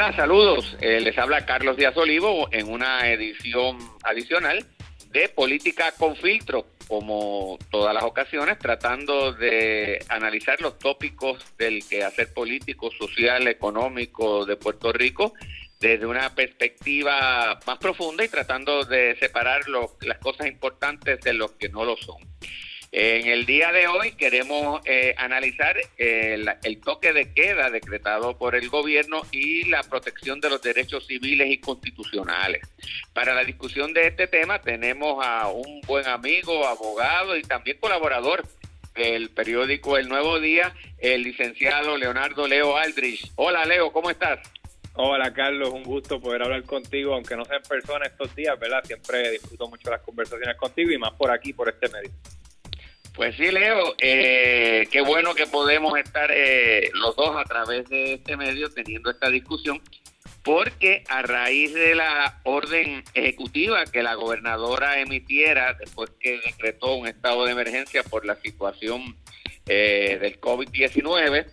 Hola, saludos. Eh, les habla Carlos Díaz Olivo en una edición adicional de Política con Filtro, como todas las ocasiones, tratando de analizar los tópicos del quehacer político, social, económico de Puerto Rico desde una perspectiva más profunda y tratando de separar las cosas importantes de los que no lo son. En el día de hoy queremos eh, analizar el, toque de queda decretado por el gobierno y la protección de los derechos civiles y constitucionales. Para la discusión de este tema tenemos a un buen amigo, abogado y también colaborador del periódico El Nuevo Día, el licenciado Leonardo Leo Aldrich. Hola Leo, ¿cómo estás? Hola Carlos, un gusto poder hablar contigo, aunque no sea en persona estos días, ¿verdad? Siempre disfruto mucho las conversaciones contigo y más por aquí, por este medio. Pues sí, Leo, eh, qué bueno que podemos estar eh, los dos a través de este medio teniendo esta discusión, porque a raíz de la orden ejecutiva que la gobernadora emitiera después que decretó un estado de emergencia por la situación eh, del COVID-19,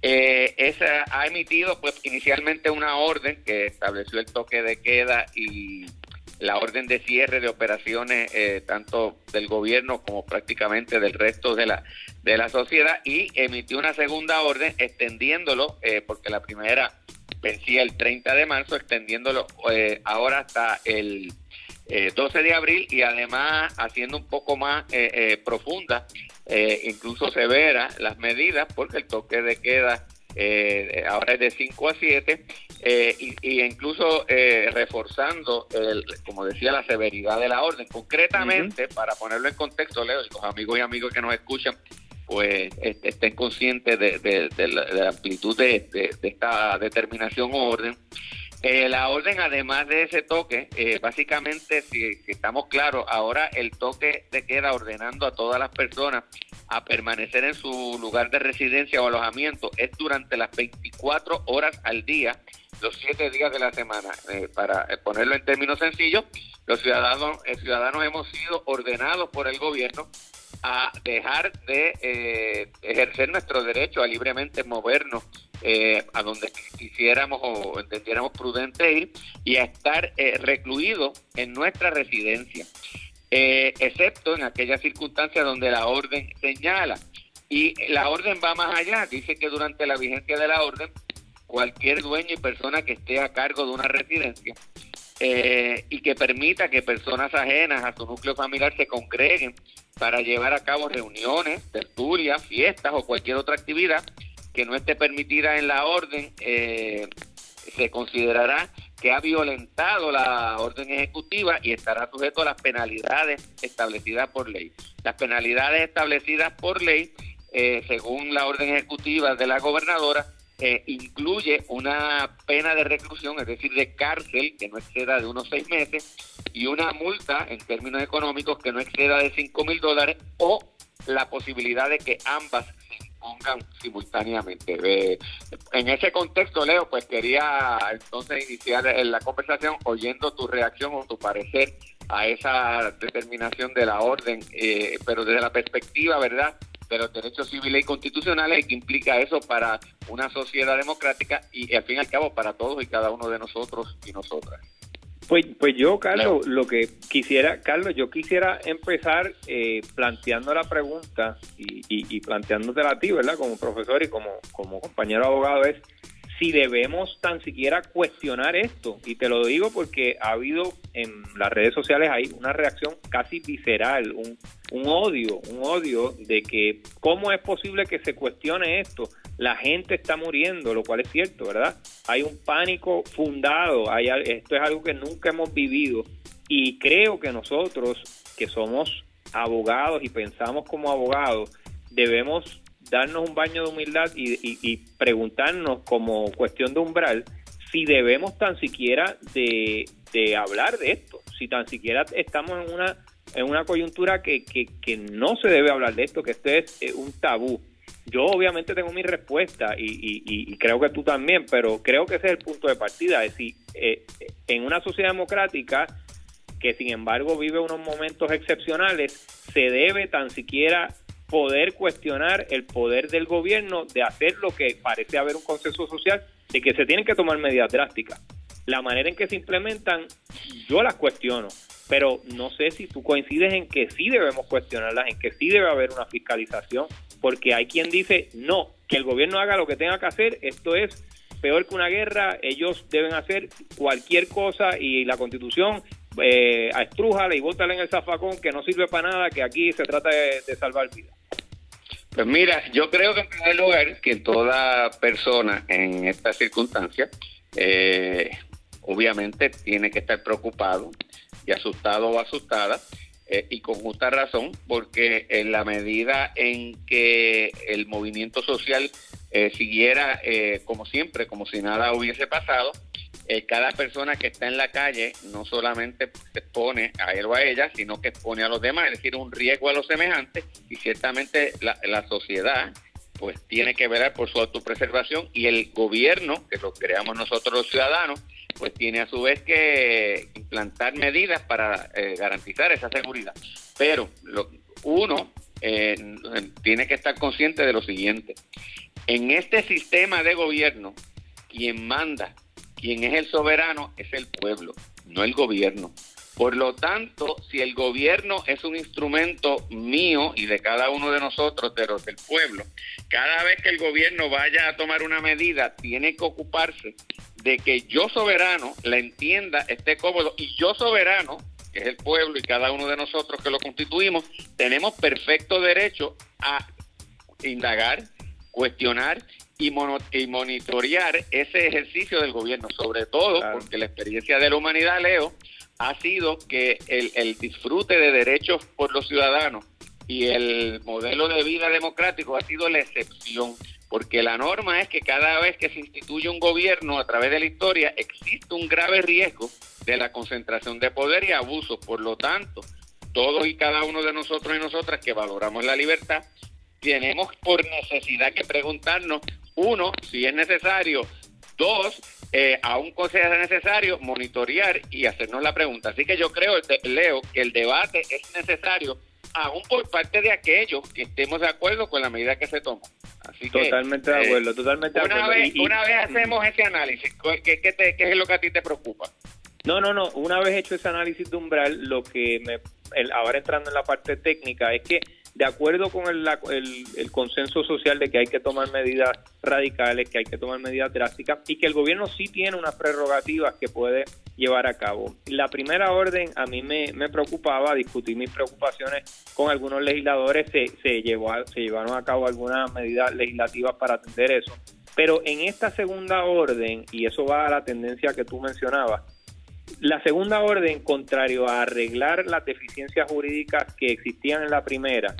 esa ha emitido pues inicialmente una orden que estableció el toque de queda y la orden de cierre de operaciones eh, tanto del gobierno como prácticamente del resto de la de la sociedad y emitió una segunda orden extendiéndolo eh, porque la primera vencía el 30 de marzo extendiéndolo eh, ahora hasta el 12 de abril y además haciendo un poco más profunda incluso severa las medidas porque el toque de queda ahora es de 5 a 7 eh, y, incluso eh, reforzando, el, como decía, la severidad de la orden. Concretamente, para ponerlo en contexto, Leo, y los amigos y amigos que nos escuchan, pues este, estén conscientes de, la, amplitud de, esta determinación o orden. Eh, la orden, además de ese toque, básicamente, si, si, estamos claros, ahora el toque de queda ordenando a todas las personas a permanecer en su lugar de residencia o alojamiento es durante las 24 horas al día los siete días de la semana. Eh, para eh, ponerlo en términos sencillos, los ciudadanos, eh, ciudadanos hemos sido ordenados por el gobierno a dejar de ejercer nuestro derecho a libremente movernos a donde quisiéramos o entendiéramos prudente ir y a estar recluidos en nuestra residencia, excepto en aquellas circunstancias donde la orden señala. Y la orden va más allá, dice que durante la vigencia de la orden cualquier dueño y persona que esté a cargo de una residencia eh, y que permita que personas ajenas a su núcleo familiar se congreguen para llevar a cabo reuniones, tertulias, fiestas o cualquier otra actividad que no esté permitida en la orden, eh, se considerará que ha violentado la orden ejecutiva y estará sujeto a las penalidades establecidas por ley. Las penalidades establecidas por ley, eh, según la orden ejecutiva de la gobernadora, eh, incluye una pena de reclusión, es decir, de cárcel que no exceda de unos seis meses y una multa en términos económicos que no exceda de cinco mil dólares o la posibilidad de que ambas se impongan simultáneamente. Eh, en ese contexto, Leo, pues quería entonces iniciar la conversación oyendo tu reacción o tu parecer a esa determinación de la orden, eh, pero desde la perspectiva, ¿verdad?, de los derechos civiles y constitucionales y que implica eso para una sociedad democrática y al fin y al cabo para todos y cada uno de nosotros y nosotras. Pues, pues yo, Carlos, lo que quisiera, Carlos, yo quisiera empezar eh, planteando la pregunta y, y, y planteándotela a ti, ¿verdad? Como profesor y como, como compañero abogado, es si debemos tan siquiera cuestionar esto. Y te lo digo porque ha habido en las redes sociales hay una reacción casi visceral, un, un odio, un odio de que cómo es posible que se cuestione esto. La gente está muriendo, lo cual es cierto, ¿verdad? Hay un pánico fundado, hay, esto es algo que nunca hemos vivido y creo que nosotros que somos abogados y pensamos como abogados debemos darnos un baño de humildad y, preguntarnos como cuestión de umbral si debemos tan siquiera de, hablar de esto, si tan siquiera estamos en una en una coyuntura que, que, no se debe hablar de esto, que esto es un tabú. Yo obviamente tengo mi respuesta y, y, creo que tú también, pero creo que ese es el punto de partida. Es decir, eh, en una sociedad democrática que sin embargo vive unos momentos excepcionales, se debe tan siquiera poder cuestionar el poder del gobierno de hacer lo que parece haber un consenso social, de que se tienen que tomar medidas drásticas. La manera en que se implementan, yo las cuestiono, pero no sé si tú coincides en que sí debemos cuestionarlas, en que sí debe haber una fiscalización, porque hay quien dice, no, que el gobierno haga lo que tenga que hacer, esto es peor que una guerra, ellos deben hacer cualquier cosa y la constitución eh, estrújala y bótala en el zafacón que no sirve para nada, que aquí se trata de, salvar vidas. Pues mira, yo creo que en primer lugar que toda persona en esta circunstancia eh, obviamente tiene que estar preocupado y asustado o asustada eh, y con justa razón porque en la medida en que el movimiento social eh, siguiera eh, como siempre, como si nada hubiese pasado, eh, cada persona que está en la calle no solamente se expone a él o a ella, sino que expone a los demás, es decir, un riesgo a los semejantes y ciertamente la, sociedad pues tiene que velar por su autopreservación y el gobierno, que lo creamos nosotros los ciudadanos, pues tiene a su vez que implantar medidas para garantizar esa seguridad. Pero uno tiene que estar consciente de lo siguiente, en este sistema de gobierno, quien manda, quien es el soberano, es el pueblo, no el gobierno. Por lo tanto, si el gobierno es un instrumento mío y de cada uno de nosotros, de los del pueblo, cada vez que el gobierno vaya a tomar una medida, tiene que ocuparse de que yo soberano la entienda, esté cómodo, y yo soberano, que es el pueblo y cada uno de nosotros que lo constituimos, tenemos perfecto derecho a indagar, cuestionar y, monitorear ese ejercicio del gobierno, sobre todo porque la experiencia de la humanidad, Leo, ha sido que el, disfrute de derechos por los ciudadanos y el modelo de vida democrático ha sido la excepción, porque la norma es que cada vez que se instituye un gobierno a través de la historia existe un grave riesgo de la concentración de poder y abuso. Por lo tanto, todos y cada uno de nosotros y nosotras que valoramos la libertad, tenemos por necesidad que preguntarnos, uno, si es necesario, dos, eh, aún sea necesario, monitorear y hacernos la pregunta. Así que yo creo, Leo, que el debate es necesario aún por parte de aquellos que estemos de acuerdo con la medida que se toma. Así totalmente de eh, acuerdo, totalmente una de acuerdo. Vez, una vez hacemos ese análisis, ¿qué, qué, qué es lo que a ti te preocupa? No, no, no. Una vez hecho ese análisis de umbral, lo que me, ahora entrando en la parte técnica, es que de acuerdo con el, el, consenso social de que hay que tomar medidas radicales, que hay que tomar medidas drásticas y que el gobierno sí tiene unas prerrogativas que puede llevar a cabo. La primera orden a mí me, preocupaba, discutir mis preocupaciones con algunos legisladores, se, llevó se llevaron a cabo algunas medidas legislativas para atender eso. Pero en esta segunda orden, y eso va a la tendencia que tú mencionabas, la segunda orden, contrario a arreglar las deficiencias jurídicas que existían en la primera,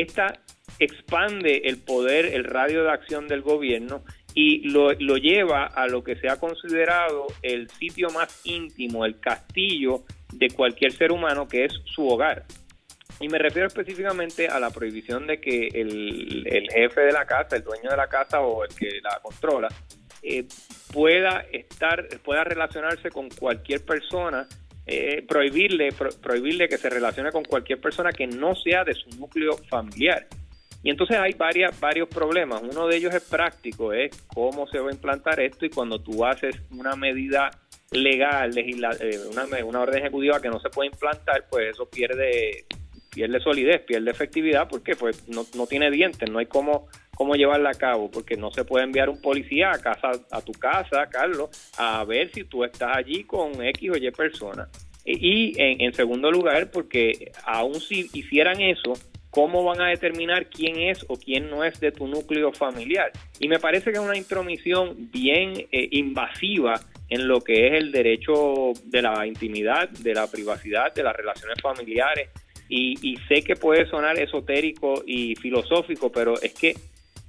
esta expande el poder, el radio de acción del gobierno y lo, lleva a lo que se ha considerado el sitio más íntimo, el castillo de cualquier ser humano, que es su hogar. Y me refiero específicamente a la prohibición de que el, el jefe de la casa, el dueño de la casa o el que la controla, eh, pueda estar, pueda relacionarse con cualquier persona, eh, prohibirle, prohibirle que se relacione con cualquier persona que no sea de su núcleo familiar. Y entonces hay varias, varios problemas. Uno de ellos es práctico, es cómo se va a implantar esto y cuando tú haces una medida legal, legisla, eh, una, una orden ejecutiva que no se puede implantar, pues eso pierde pierde solidez, pierde efectividad, porque pues no, no tiene dientes, no hay cómo cómo llevarla a cabo, porque no se puede enviar un policía a casa, a tu casa, Carlos, a ver si tú estás allí con X o Y persona. Y en, segundo lugar, porque aún si hicieran eso, ¿cómo van a determinar quién es o quién no es de tu núcleo familiar? Y me parece que es una intromisión bien eh, invasiva en lo que es el derecho de la intimidad, de la privacidad, de las relaciones familiares. Y, y sé que puede sonar esotérico y filosófico, pero es que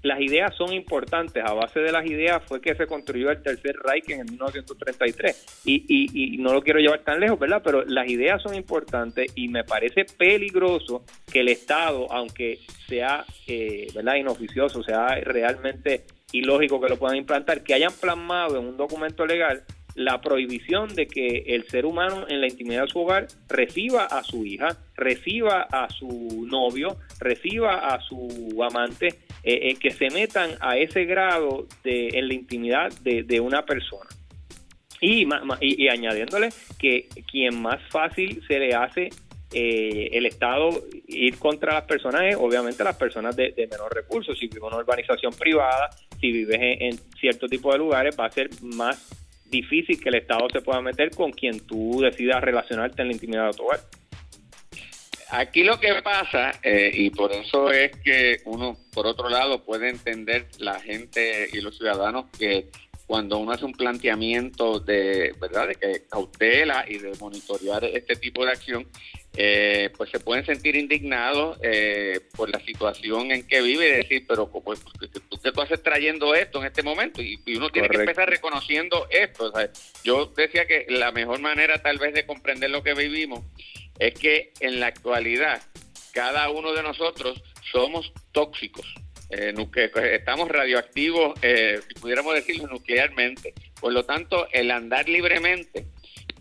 las ideas son importantes. A base de las ideas fue que se construyó el tercer Reich en 1933. Y, y, y, no lo quiero llevar tan lejos, ¿verdad? Pero las ideas son importantes y me parece peligroso que el Estado, aunque sea, eh, ¿verdad?, inoficioso, sea realmente ilógico que lo puedan implantar, que hayan plasmado en un documento legal la prohibición de que el ser humano en la intimidad de su hogar reciba a su hija, reciba a su novio, reciba a su amante eh, que se metan a ese grado de, en la intimidad de, una persona. Y, y, añadiéndole que quien más fácil se le hace eh, el Estado ir contra las personas es obviamente las personas de, menor recursos. Si vives en una urbanización privada, si vives en, cierto tipo de lugares, va a ser más difícil que el Estado se pueda meter con quien tú decidas relacionarte en la intimidad de tu hogar. Aquí lo que pasa, eh, y por eso es que uno, por otro lado, puede entender la gente y los ciudadanos que cuando uno hace un planteamiento de, ¿verdad?, de que cautela y de monitorear este tipo de acción, eh, pues se pueden sentir indignados eh, por la situación en que vive y decir, pero ¿por qué tú haces trayendo esto en este momento? Y, uno tiene que empezar reconociendo esto. yo decía que la mejor manera tal vez de comprender lo que vivimos es que en la actualidad cada uno de nosotros somos tóxicos. Eh, estamos radioactivos, eh, si pudiéramos decirlo nuclearmente. Por lo tanto, el andar libremente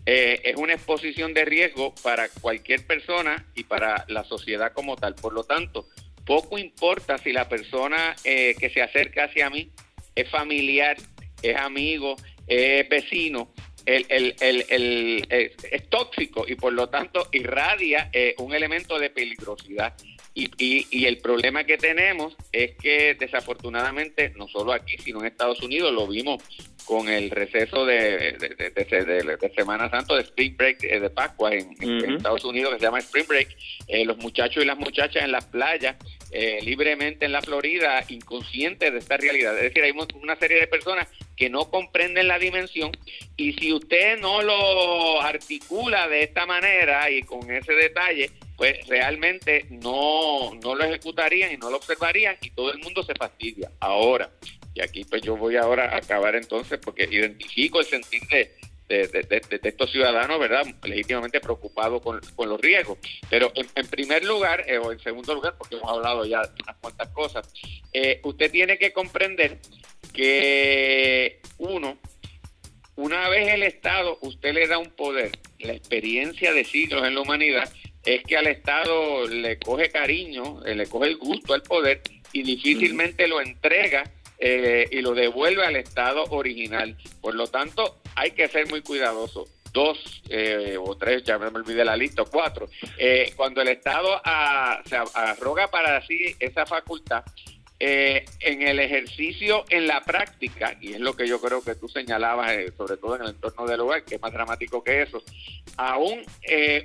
eh, es una exposición de riesgo para cualquier persona y para la sociedad como tal. Por lo tanto, poco importa si la persona eh, que se acerca hacia mí es familiar, es amigo, es vecino, el, el, es, tóxico y por lo tanto irradia eh, un elemento de peligrosidad. Y, y, el problema que tenemos es que desafortunadamente, no solo aquí, sino en Estados Unidos, lo vimos con el receso de, de, Semana Santa, de Spring Break, eh, de Pascua en, Estados Unidos, que se llama Spring Break, eh, los muchachos y las muchachas en las playas, eh, libremente en la Florida, inconscientes de esta realidad. Es decir, hay una serie de personas que no comprenden la dimensión y si usted no lo articula de esta manera y con ese detalle, pues realmente no, no lo ejecutarían y no lo observarían y todo el mundo se fastidia. Ahora, y aquí pues yo voy ahora a acabar entonces porque identifico el sentir de, estos ciudadanos, ¿verdad? Legítimamente preocupados con, los riesgos. Pero en, primer lugar, eh, o en segundo lugar, porque hemos hablado ya de unas cuantas cosas, eh, usted tiene que comprender que uno, una vez el Estado, usted le da un poder, la experiencia de siglos en la humanidad, es que al Estado le coge cariño, eh, le coge el gusto al poder y difícilmente lo entrega eh, y lo devuelve al estado original. Por lo tanto, hay que ser muy cuidadoso. Dos eh, o tres, ya me olvidé la lista, cuatro. Eh, cuando el Estado se arroga para sí esa facultad, en el ejercicio, en la práctica, y es lo que yo creo que tú señalabas, sobre todo en el entorno del hogar, que es más dramático que eso, aún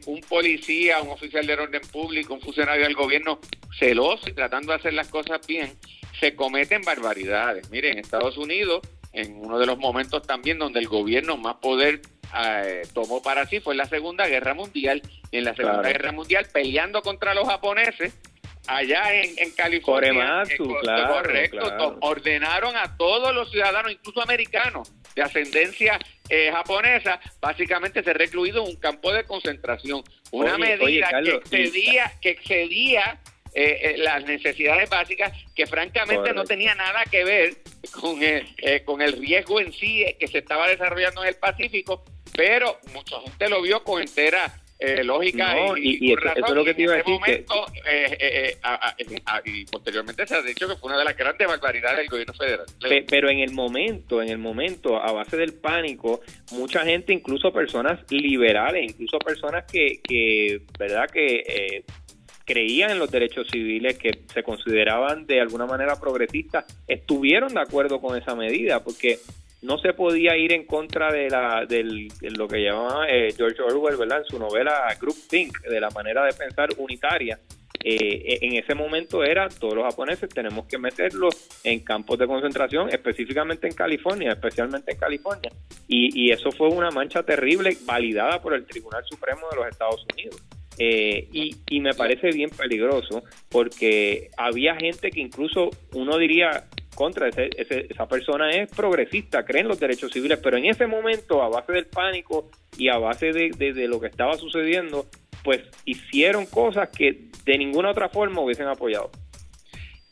un policía, un oficial de orden público, un funcionario del gobierno celoso y tratando de hacer las cosas bien, se cometen barbaridades. Miren, en Estados Unidos, en uno de los momentos también donde el gobierno más poder eh, tomó para sí fue en la Segunda Guerra Mundial. Y en la Segunda Guerra Mundial, peleando contra los japoneses, allá en, California. Claro, correcto, ordenaron a todos los ciudadanos, incluso americanos, de ascendencia eh, japonesa, básicamente ser recluidos en un campo de concentración. Una medida que excedía, que excedía eh, eh, las necesidades básicas que francamente no tenía nada que ver con el, eh, con el riesgo en sí que se estaba desarrollando en el Pacífico, pero mucha gente lo vio con entera lógica y, eso, es lo que te iba a decir y posteriormente se ha dicho que fue una de las grandes barbaridades del gobierno federal. Pero en el momento en el momento a base del pánico mucha gente incluso personas liberales incluso personas que, que verdad que creían en los derechos civiles, que se consideraban de alguna manera progresistas, estuvieron de acuerdo con esa medida, porque no se podía ir en contra de, la, del, lo que llamaba eh, George Orwell, ¿verdad? En su novela Group Think, de la manera de pensar unitaria. Eh, en ese momento era todos los japoneses tenemos que meterlos en campos de concentración, específicamente en California, especialmente en California. Y, eso fue una mancha terrible validada por el Tribunal Supremo de los Estados Unidos. Eh, y, me parece bien peligroso porque había gente que incluso uno diría contra ese, esa persona es progresista, cree en los derechos civiles, pero en ese momento, a base del pánico y a base de, lo que estaba sucediendo, pues hicieron cosas que de ninguna otra forma hubiesen apoyado.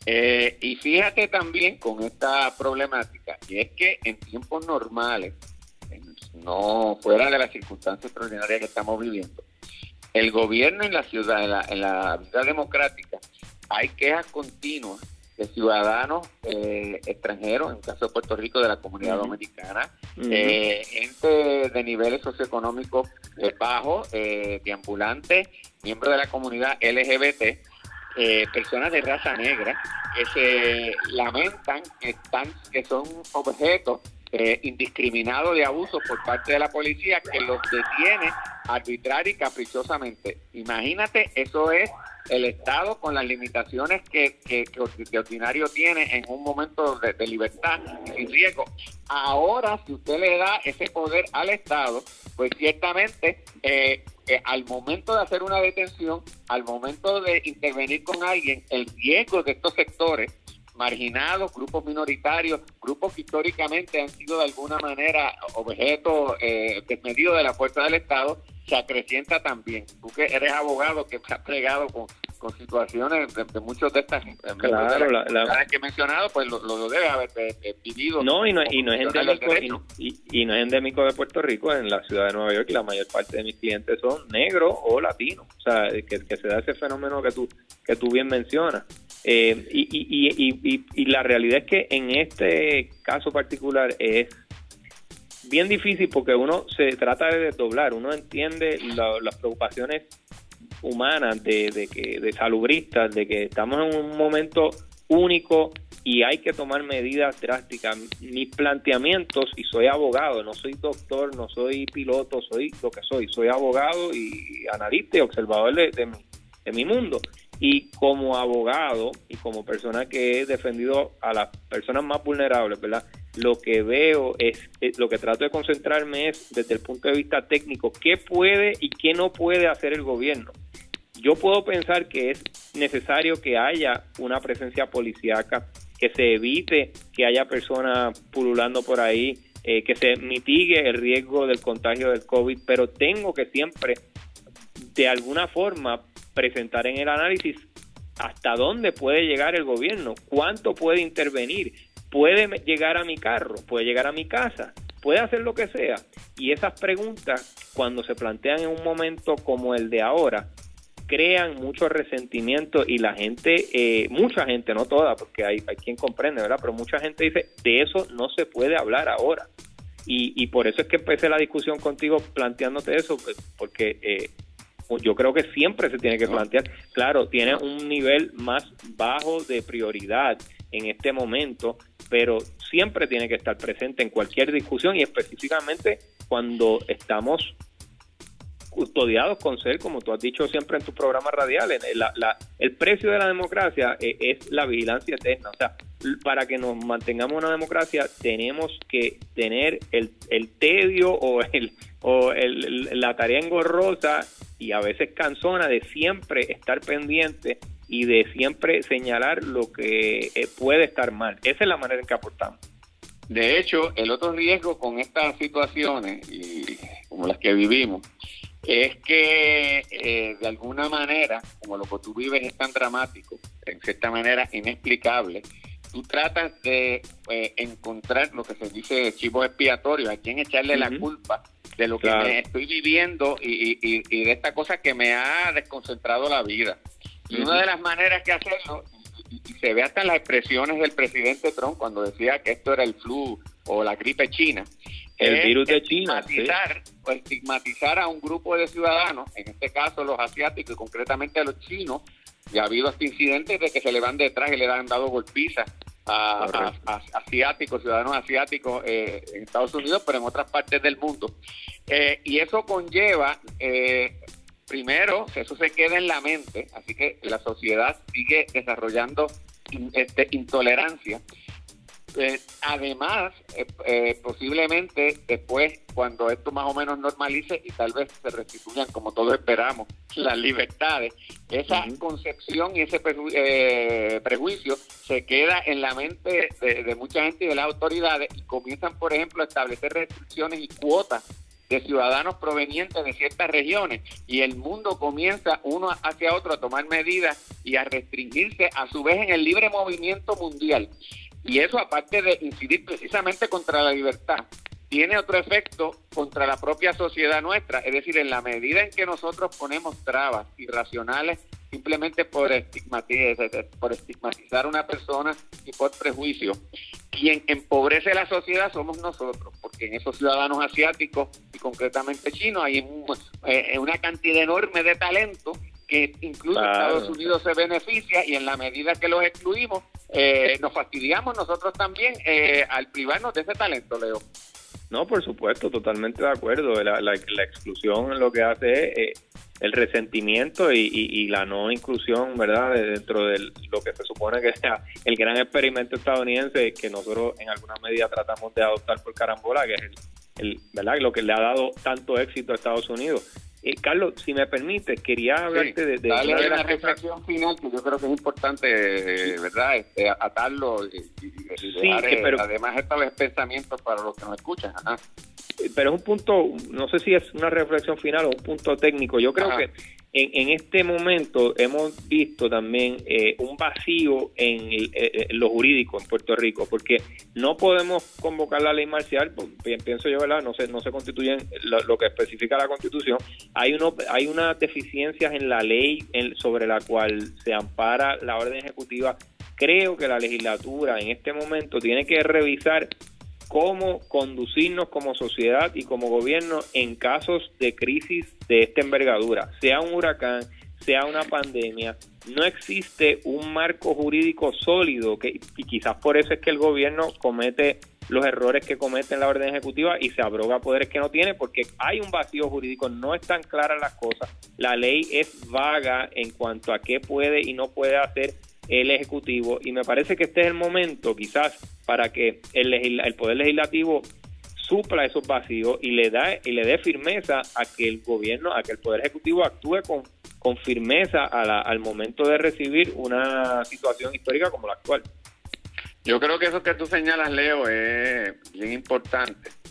Eh, y fíjate también con esta problemática, y es que en tiempos normales, no fuera de las circunstancias extraordinarias que estamos viviendo, el gobierno en la ciudad, en la, vida democrática, hay quejas continuas de ciudadanos eh, extranjeros, en el caso de Puerto Rico, de la comunidad dominicana, eh, gente de niveles socioeconómicos eh, bajos, deambulantes, miembros de la comunidad LGBT, personas de raza negra, que se lamentan que, están, que son objetos indiscriminados de abuso por parte de la policía que los detiene arbitraria y caprichosamente. Imagínate, eso es el Estado con las limitaciones que, que, que, ordinario tiene en un momento de, libertad y sin riesgo. Ahora, si usted le da ese poder al Estado, pues ciertamente eh, eh, al momento de hacer una detención, al momento de intervenir con alguien, el riesgo de estos sectores marginados, grupos minoritarios, grupos que históricamente han sido de alguna manera objeto eh, desmedido de la fuerza del Estado, se acrecienta también. Tú que eres abogado que te has plegado con, con situaciones de, muchos de estas claro, la, que he mencionado, pues lo, lo debe haber eh, eh, vivido. No, y no, y no es endémico, y, no es endémico de Puerto Rico, en la ciudad de Nueva York, la mayor parte de mis clientes son negros o latinos. O sea, que, que se da ese fenómeno que tú, que tú bien mencionas. Eh, y, y, y, y la realidad es que en este caso particular es bien difícil porque uno se trata de desdoblar, uno entiende las preocupaciones humanas de, de, que, de salubristas, de que estamos en un momento único y hay que tomar medidas drásticas. Mis planteamientos, y soy abogado, no soy doctor, no soy piloto, soy lo que soy, soy abogado y analista y observador de, mi mundo. Y como abogado y como persona que he defendido a las personas más vulnerables, ¿verdad? Lo que veo es, lo que trato de concentrarme es desde el punto de vista técnico, qué puede y qué no puede hacer el gobierno. Yo puedo pensar que es necesario que haya una presencia policíaca, que se evite que haya personas pululando por ahí, eh, que se mitigue el riesgo del contagio del COVID, pero tengo que siempre, de alguna forma, presentar en el análisis hasta dónde puede llegar el gobierno, cuánto puede intervenir, puede llegar a mi carro, puede llegar a mi casa, puede hacer lo que sea. Y esas preguntas, cuando se plantean en un momento como el de ahora, crean mucho resentimiento y la gente, eh, mucha gente, no toda, porque hay, hay quien comprende, ¿verdad? Pero mucha gente dice, de eso no se puede hablar ahora. Y, y por eso es que empecé la discusión contigo planteándote eso, pues, porque eh, yo creo que siempre se tiene que plantear, claro, tiene un nivel más bajo de prioridad en este momento, pero siempre tiene que estar presente en cualquier discusión y específicamente cuando estamos custodiados con ser, como tú has dicho siempre en tus programas radiales, el precio de la democracia eh, es la vigilancia eterna. O sea, para que nos mantengamos una democracia tenemos que tener el, el tedio o, el, o el, la tarea engorrosa y a veces cansona de siempre estar pendiente y de siempre señalar lo que eh, puede estar mal. Esa es la manera en que aportamos. De hecho, el otro riesgo con estas situaciones, y como las que vivimos, es que eh, de alguna manera, como lo que tú vives es tan dramático, en cierta manera inexplicable, tú tratas de eh, encontrar lo que se dice chivo expiatorio, a quien echarle la culpa de lo que me estoy viviendo y, y, de esta cosa que me ha desconcentrado la vida. Y una de las maneras que hacerlo, y, se ve hasta en las expresiones del presidente Trump cuando decía que esto era el flu o la gripe china, el virus de China, estigmatizar, o estigmatizar a un grupo de ciudadanos, en este caso los asiáticos y concretamente a los chinos, y ha habido hasta incidentes de que se le van detrás y le han dado golpizas a, asiáticos, ciudadanos asiáticos eh, en Estados Unidos, pero en otras partes del mundo. Eh, y eso conlleva eh, primero, eso se queda en la mente, así que la sociedad sigue desarrollando este, intolerancia. Eh, además, eh, eh, posiblemente después, cuando esto más o menos normalice y tal vez se restituyan, como todos esperamos, las libertades, esa concepción y ese prejuicio se queda en la mente de, de mucha gente y de las autoridades y comienzan, por ejemplo, a establecer restricciones y cuotas de ciudadanos provenientes de ciertas regiones y el mundo comienza uno hacia otro a tomar medidas y a restringirse a su vez en el libre movimiento mundial. Y eso aparte de incidir precisamente contra la libertad, tiene otro efecto contra la propia sociedad nuestra, es decir, en la medida en que nosotros ponemos trabas irracionales simplemente por estigmatizar, por estigmatizar a una persona y por prejuicio. Quien empobrece la sociedad somos nosotros, porque en esos ciudadanos asiáticos y concretamente chinos hay eh, una cantidad enorme de talento que incluso Estados Unidos se beneficia y en la medida que los excluimos, eh, nos fastidiamos nosotros también eh, al privarnos de ese talento, Leo. No, por supuesto, totalmente de acuerdo. La, la, exclusión lo que hace es eh, el resentimiento y, la no inclusión, ¿verdad?, dentro de lo que se supone que sea el gran experimento estadounidense que nosotros en alguna medida tratamos de adoptar por carambola, que es el, el, ¿verdad? lo que le ha dado tanto éxito a Estados Unidos. Eh, Carlos, si me permite, quería hablarte de, de, una, de la reflexión final que yo creo que es importante, eh, ¿verdad? Este, atarlo y, sí, eh, pero, además estos pensamientos para los que nos escuchan. Pero es un punto, no sé si es una reflexión final o un punto técnico. Yo creo que en, este momento hemos visto también eh, un vacío en, eh, lo jurídico en Puerto Rico, porque no podemos convocar la ley marcial, pues, pienso yo, ¿verdad? No se, no se constituyen lo, que especifica la Constitución. Hay, uno, hay unas deficiencias en la ley sobre la cual se ampara la orden ejecutiva. Creo que la legislatura en este momento tiene que revisar cómo conducirnos como sociedad y como gobierno en casos de crisis de esta envergadura, sea un huracán, sea una pandemia, no existe un marco jurídico sólido que, y quizás por eso es que el gobierno comete los errores que comete en la orden ejecutiva y se abroga poderes que no tiene porque hay un vacío jurídico, no están claras las cosas, la ley es vaga en cuanto a qué puede y no puede hacer el Ejecutivo y me parece que este es el momento quizás para que el, Poder Legislativo supla esos vacíos y le da y le dé firmeza a que el gobierno, a que el Poder Ejecutivo actúe con, con firmeza al momento de recibir una situación histórica como la actual. Yo creo que eso que tú señalas, Leo, es bien importante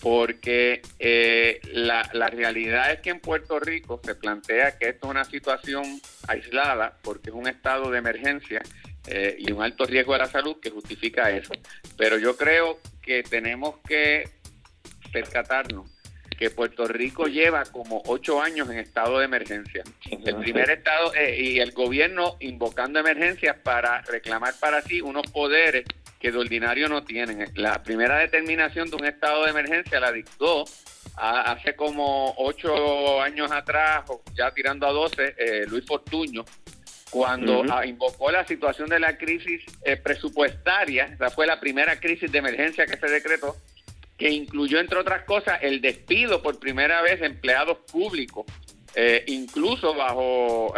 porque eh, la, la, realidad es que en Puerto Rico se plantea que esto es una situación aislada porque es un estado de emergencia eh, y un alto riesgo de la salud que justifica eso. Pero yo creo que tenemos que percatarnos que Puerto Rico lleva como ocho años en estado de emergencia. El primer estado eh, y el gobierno invocando emergencias para reclamar para sí unos poderes que de ordinario no tienen. La primera determinación de un estado de emergencia la dictó hace como ocho años atrás, ya tirando a doce, eh, Luis Fortuño, cuando invocó la situación de la crisis eh, presupuestaria, esa fue la primera crisis de emergencia que se decretó, que incluyó, entre otras cosas, el despido por primera vez de empleados públicos, eh, incluso bajo,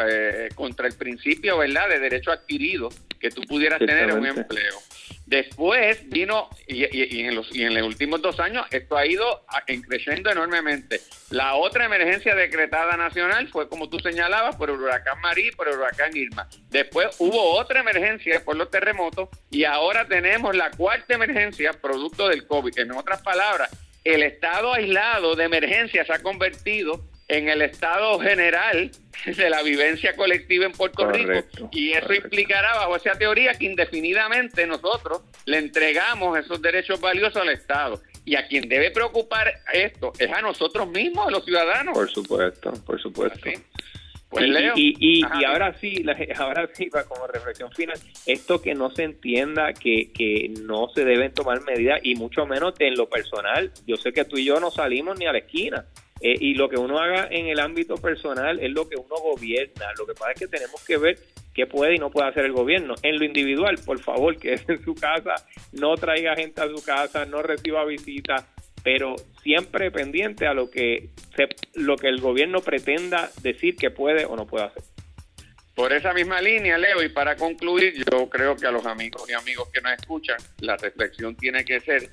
contra el principio, ¿verdad?, de derecho adquirido que tú pudieras tener un empleo. Después vino, y, en los, y en los últimos dos años, esto ha ido creciendo enormemente. La otra emergencia decretada nacional fue, como tú señalabas, por el huracán Marí, por el huracán Irma. Después hubo otra emergencia por los terremotos y ahora tenemos la cuarta emergencia producto del COVID. En otras palabras, el estado aislado de emergencia se ha convertido en el estado general de la vivencia colectiva en Puerto Rico y eso implicará bajo esa teoría que indefinidamente nosotros le entregamos esos derechos valiosos al Estado y a quien debe preocupar esto es a nosotros mismos, a los ciudadanos. Por supuesto, por supuesto. Pues, y, y, ahora sí, ahora sí, como reflexión final, esto que no se entienda que, que no se deben tomar medidas y mucho menos en lo personal. Yo sé que tú y yo no salimos ni a la esquina, eh, y lo que uno haga en el ámbito personal es lo que uno gobierna. Lo que pasa es que tenemos que ver qué puede y no puede hacer el gobierno. En lo individual, por favor, que es en su casa, no traiga gente a su casa, no reciba visitas, pero siempre pendiente a lo que, lo que el gobierno pretenda decir que puede o no puede hacer. Por esa misma línea, Leo, y para concluir, yo creo que a los amigos y amigos que nos escuchan, la reflexión tiene que ser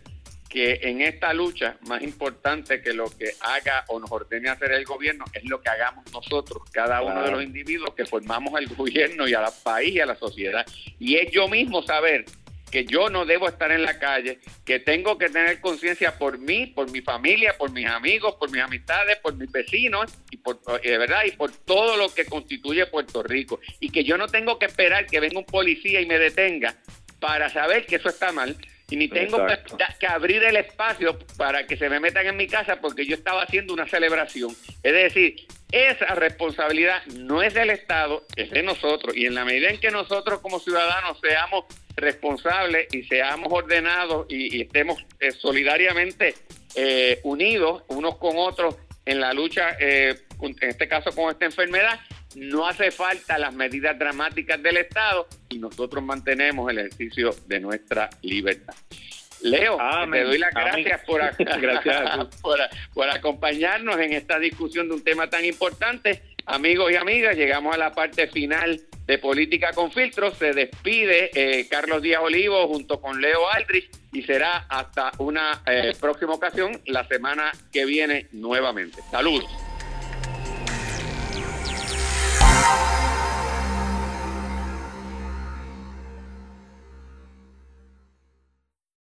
que en esta lucha, más importante que lo que haga o nos ordene hacer el gobierno, es lo que hagamos nosotros, cada uno de los individuos que formamos al gobierno y al país y a la sociedad. Y es yo mismo saber que yo no debo estar en la calle, que tengo que tener conciencia por mí, por mi familia, por mis amigos, por mis amistades, por mis vecinos y por de eh, verdad y por todo lo que constituye Puerto Rico. Y que yo no tengo que esperar que venga un policía y me detenga para saber que eso está mal, y ni tengo que, abrir el espacio para que se me metan en mi casa porque yo estaba haciendo una celebración. Es decir, esa responsabilidad no es del Estado, es de nosotros. Y en la medida en que nosotros como ciudadanos seamos responsables y seamos ordenados y, estemos eh, solidariamente eh, unidos unos con otros en la lucha, eh, en este caso con esta enfermedad, no hace falta las medidas dramáticas del Estado y nosotros mantenemos el ejercicio de nuestra libertad. Leo, te doy las gracias, por, gracias. por, acompañarnos en esta discusión de un tema tan importante. Amigos y amigas, llegamos a la parte final de Política con Filtros. Se despide eh, Carlos Díaz Olivo junto con Leo Aldrich y será hasta una eh, próxima ocasión la semana que viene nuevamente. Saludos. Bye.